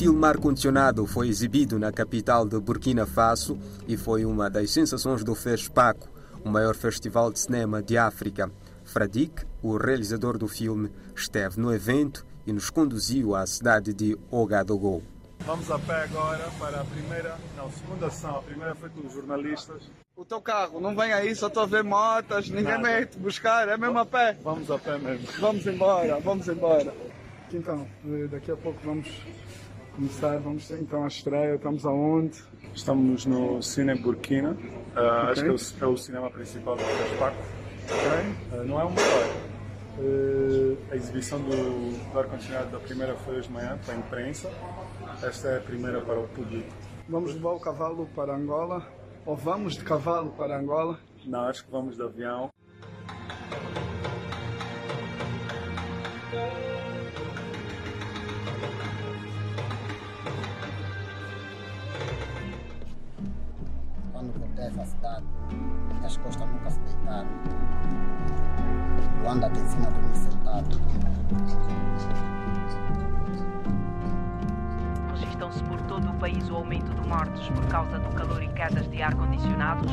filme ar-condicionado foi exibido na capital de Burkina Faso e foi uma das sensações do FESPACO, o maior festival de cinema de África. Fradik, o realizador do filme, esteve no evento e nos conduziu à cidade de Ouagadougou. Vamos a pé agora para a primeira, não, segunda ação. A primeira foi com os jornalistas. O teu carro, não vem aí, só estou a ver motas, ninguém vem te buscar, é mesmo a pé. Vamos a pé mesmo. Vamos embora, vamos embora. Então, daqui a pouco vamos começar, vamos então à estreia, estamos aonde? Estamos no Cine Burkina, uh, okay. acho que é o, é o, cinema principal do Parque. Okay. Uh, não é o maior. Uh, a exibição do, do ar-condicionado da primeira foi hoje de manhã para a imprensa. Esta é a primeira para o público. Vamos levar o cavalo para Angola? Ou vamos de cavalo para Angola? Não, acho que vamos de avião. Luanda te ensina a dormir sentado. Registram-se por todo o país o aumento de mortes por causa do calor e quedas de ar-condicionados.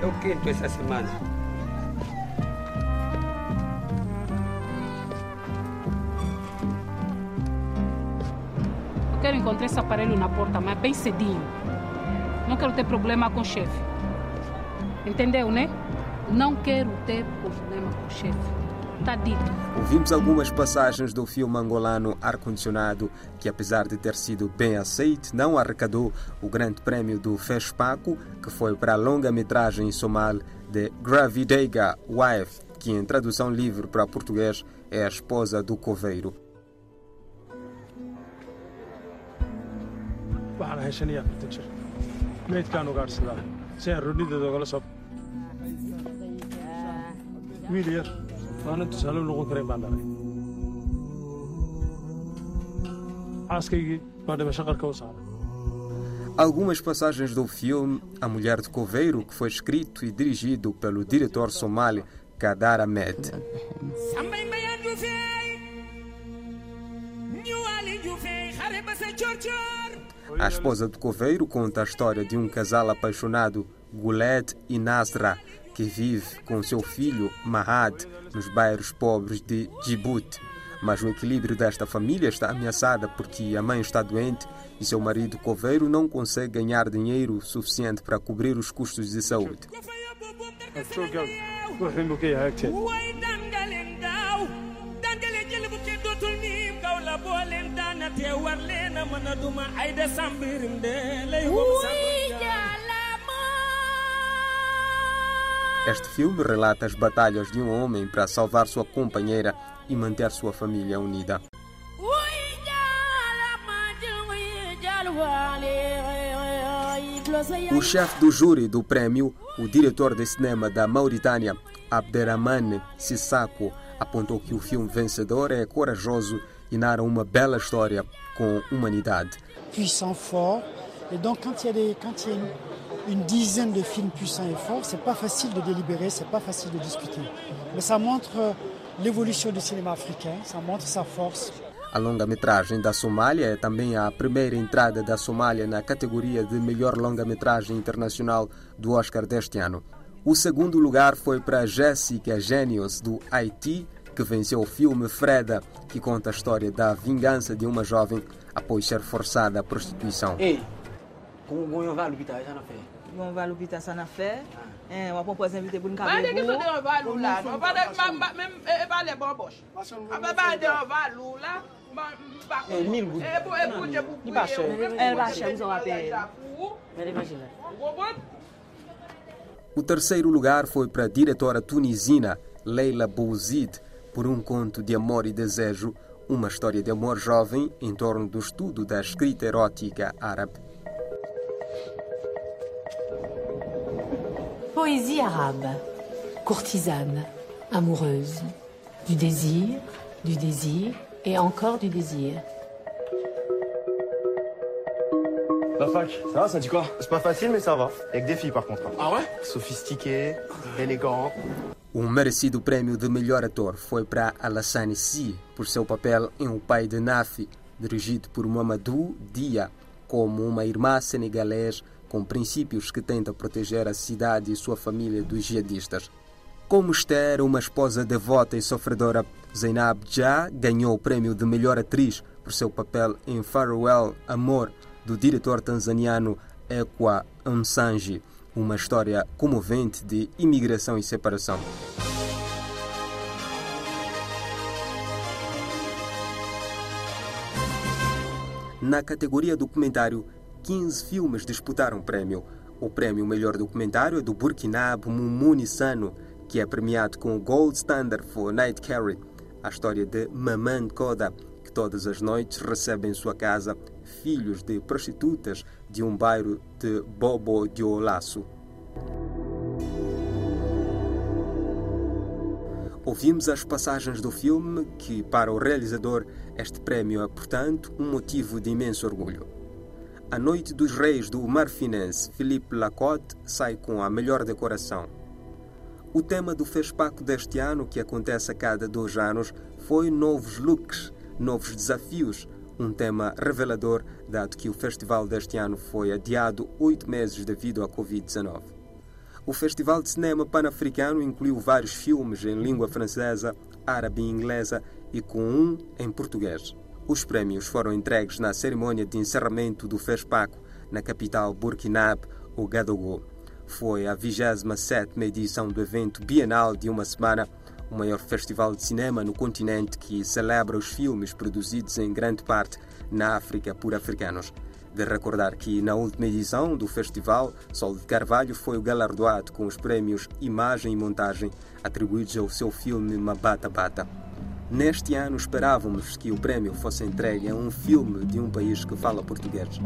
Eu quero essa semana. Quero encontrar esse aparelho na porta, mas bem cedinho. Não quero ter problema com o chefe. Entendeu, né? Não quero ter problema com o chefe. Está dito. Ouvimos algumas passagens do filme angolano Ar-Condicionado, que apesar de ter sido bem aceito, não arrecadou o grande prémio do FESPACO, que foi para a longa-metragem em somal de Gravidega Wife, que em tradução livre para português é a esposa do coveiro. Waana tusaale u noqon karayn baan dhalay xaaskaygii baa dhimasho qarka u saaray Algumas passagens do filme A Mulher de Coveiro, que foi escrito e dirigido pelo diretor somali Kadar Ahmed. A esposa do Coveiro conta a história de um casal apaixonado, Guled e Nasra, que vive com seu filho Mahad nos bairros pobres de Djibouti. Mas o equilíbrio desta família está ameaçada porque a mãe está doente e seu marido coveiro não consegue ganhar dinheiro suficiente para cobrir os custos de saúde. Este filme relata as batalhas de um homem para salvar sua companheira e manter sua família unida. O chefe do júri do prêmio, o diretor de cinema da Mauritânia, Abderrahmane Sissako, apontou que o filme vencedor é corajoso e narra uma bela história com humanidade. Puissant, fort. Et donc, quand il y a, des, quand il y a une, une dizaine de films puissants et forts, c'est pas facile de délibérer, c'est pas facile de discuter. Mais ça montre l'évolution du cinéma africain, ça montre sa force. A longa-metragem da Somália é também a primeira entrada da Somália na categoria de melhor longa-metragem internacional do Oscar deste ano. O segundo lugar foi para Jessica Genius, do Haiti, que venceu o filme Freda, que conta a história da vingança de uma jovem após ser forçada à prostituição. Ei, como ça n'a fait. On va à l'hôpital, ça n'a fait. Eh, on va proposer inviter pour une Ba de ki sou de an valou la, non? Ba de, ba, ba, men, e ba le bon bosh. A ba ba de an valou la, ba, ba, Eh, mil goud. e pou, e pou je pou Ni pas cher. Elle va cher, nous on va payer. Mais imagine. O terceiro lugar foi para a diretora tunisina Leila Bouzid, por um conto de amor e desejo, uma história de amor jovem em torno do estudo da escrita erótica árabe. Poésie arabe, courtisane, amoureuse, du désir, du désir et encore du désir. La fac, ça va, ça dit quoi C'est pas facile, mais ça va. Avec des filles, par contre. Ah ouais Sophistiqué, élégant. Um merecido prêmio de melhor ator foi para Alassane Sy por seu papel em O Pai de Nafi, dirigido por Mamadou Dia, como uma irmã senegalesa com princípios que tenta proteger a cidade e sua família dos jihadistas. Como Esther, uma esposa devota e sofredora, Zainab Já ganhou o prêmio de melhor atriz por seu papel em Farewell Amor, do diretor tanzaniano Ekwa Msanji, uma história comovente de imigração e separação. Na categoria documentário, 15 filmes disputaram o prêmio. O prêmio Melhor Documentário é do Burkinab Mumuni Sano, que é premiado com o Gold Standard for Night Carry, a história de Maman Koda, que todas as noites recebe em sua casa filhos de prostitutas de um bairro de Bobo Dioulasso. Ouvimos as passagens do filme que, para o realizador, este prémio é, portanto, um motivo de imenso orgulho. A Noite dos Reis do Marfinense, Philippe Lacotte, sai com a melhor decoração. O tema do FESPACO deste ano, que acontece a cada dois anos, foi Novos Looks, Novos Desafios, um tema revelador, dado que o festival deste ano foi adiado oito meses devido à Covid-19. O Festival de Cinema Pan-Africano incluiu vários filmes em língua francesa, árabe e inglesa e com um em português. Os prémios foram entregues na cerimônia de encerramento do FESPACO, na capital Burkinab, Ouagadougou. Foi a 27ª edição do evento bienal de uma semana, o maior festival de cinema no continente que celebra os filmes produzidos em grande parte na África por africanos. De recordar que na última edição do festival, Sol de Carvalho foi galardoado com os prémios Imagem e Montagem atribuídos ao seu filme Mabata Bata. Neste ano esperávamos que o prémio fosse entregue a um filme de um país que fala português.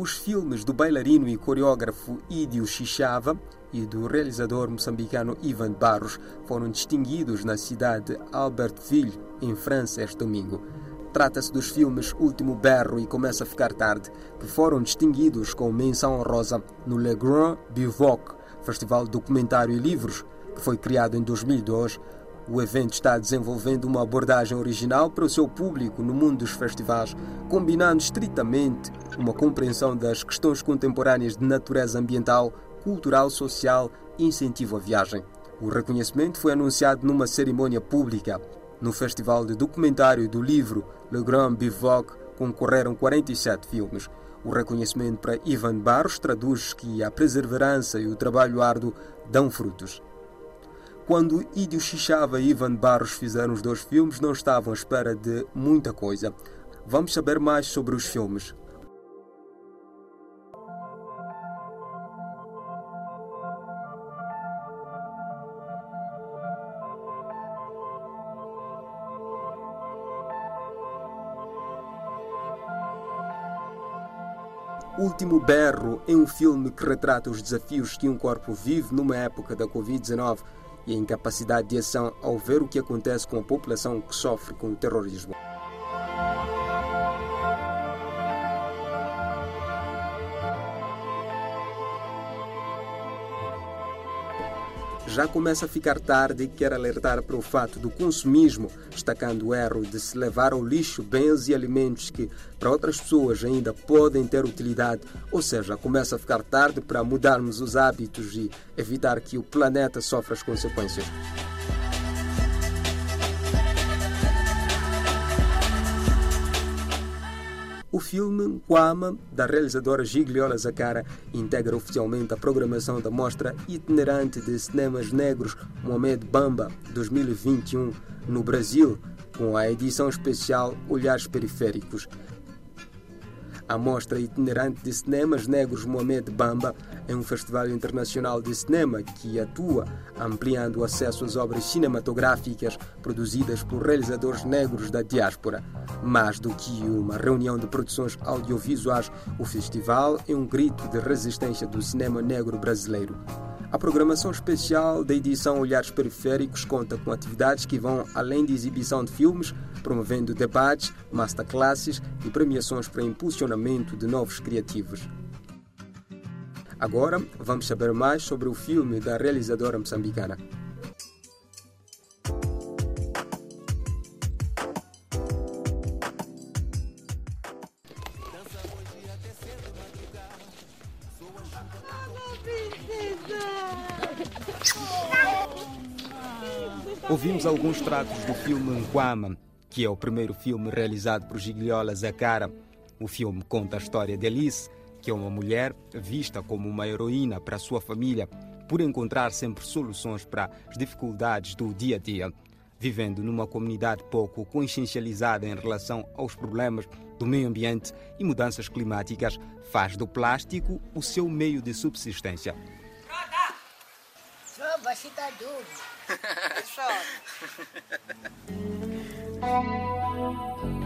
Os filmes do bailarino e coreógrafo Idio Xixava e do realizador moçambicano Ivan Barros foram distinguidos na cidade de Albertville, em França, este domingo. Trata-se dos filmes Último Berro e Começa a Ficar Tarde, que foram distinguidos com menção honrosa no Le Grand Bivouac, Festival Documentário e Livros, que foi criado em 2002 o evento está desenvolvendo uma abordagem original para o seu público no mundo dos festivais, combinando estritamente uma compreensão das questões contemporâneas de natureza ambiental, cultural, social e incentivo à viagem. O reconhecimento foi anunciado numa cerimônia pública. No Festival de Documentário do Livro Le Grand Bivouac concorreram 47 filmes. O reconhecimento para Ivan Barros traduz que a perseverança e o trabalho árduo dão frutos. Quando Idio Xixava e Ivan Barros fizeram os dois filmes, não estavam à espera de muita coisa. Vamos saber mais sobre os filmes. Último Berro é um filme que retrata os desafios que um corpo vive numa época da Covid-19 e incapacidade de ação ao ver o que acontece com a população que sofre com o terrorismo. Já começa a ficar tarde e quer alertar para o fato do consumismo, destacando o erro de se levar ao lixo bens e alimentos que para outras pessoas ainda podem ter utilidade, ou seja, começa a ficar tarde para mudarmos os hábitos e evitar que o planeta sofra as consequências. O filme Kwama, da realizadora Gigliola Zacara, integra oficialmente a programação da Mostra Itinerante de Cinemas Negros Mohamed Bamba 2021 no Brasil, com a edição especial Olhares Periféricos. A Mostra Itinerante de Cinemas Negros Mohamed Bamba é um festival internacional de cinema que atua ampliando o acesso às obras cinematográficas produzidas por realizadores negros da diáspora. Mais do que uma reunião de produções audiovisuais, o festival é um grito de resistência do cinema negro brasileiro. A programação especial da edição Olhares Periféricos conta com atividades que vão além de exibição de filmes, promovendo debates, masterclasses e premiações para impulsionamento de novos criativos. Agora vamos saber mais sobre o filme da realizadora moçambicana. Ouvimos alguns tratos do filme Nkwama, que é o primeiro filme realizado por Gigliola Zakara. O filme conta a história de Alice, que é uma mulher vista como uma heroína para a sua família, por encontrar sempre soluções para as dificuldades do dia a dia. Vivendo numa comunidade pouco consciencializada em relação aos problemas do meio ambiente e mudanças climáticas, faz do plástico o seu meio de subsistência. Só vai tá duro. Chora.